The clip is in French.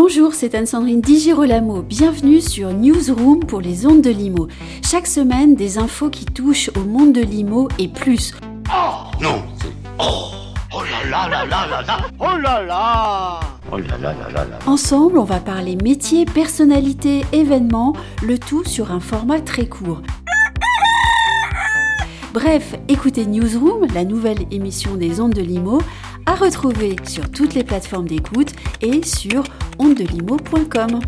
Bonjour, c'est Anne-Sandrine Di Girolamo. Bienvenue sur Newsroom pour les ondes de Limo. Chaque semaine, des infos qui touchent au monde de Limo et plus. Oh Non, oh Oh là là là là là là Oh là là Oh là là là là là Ensemble, on va parler métier, personnalité, événements, le tout sur un format très court. Bref, écoutez Newsroom, la nouvelle émission des ondes de Limo, à retrouver sur toutes les plateformes d'écoute et sur ondedelimo.com.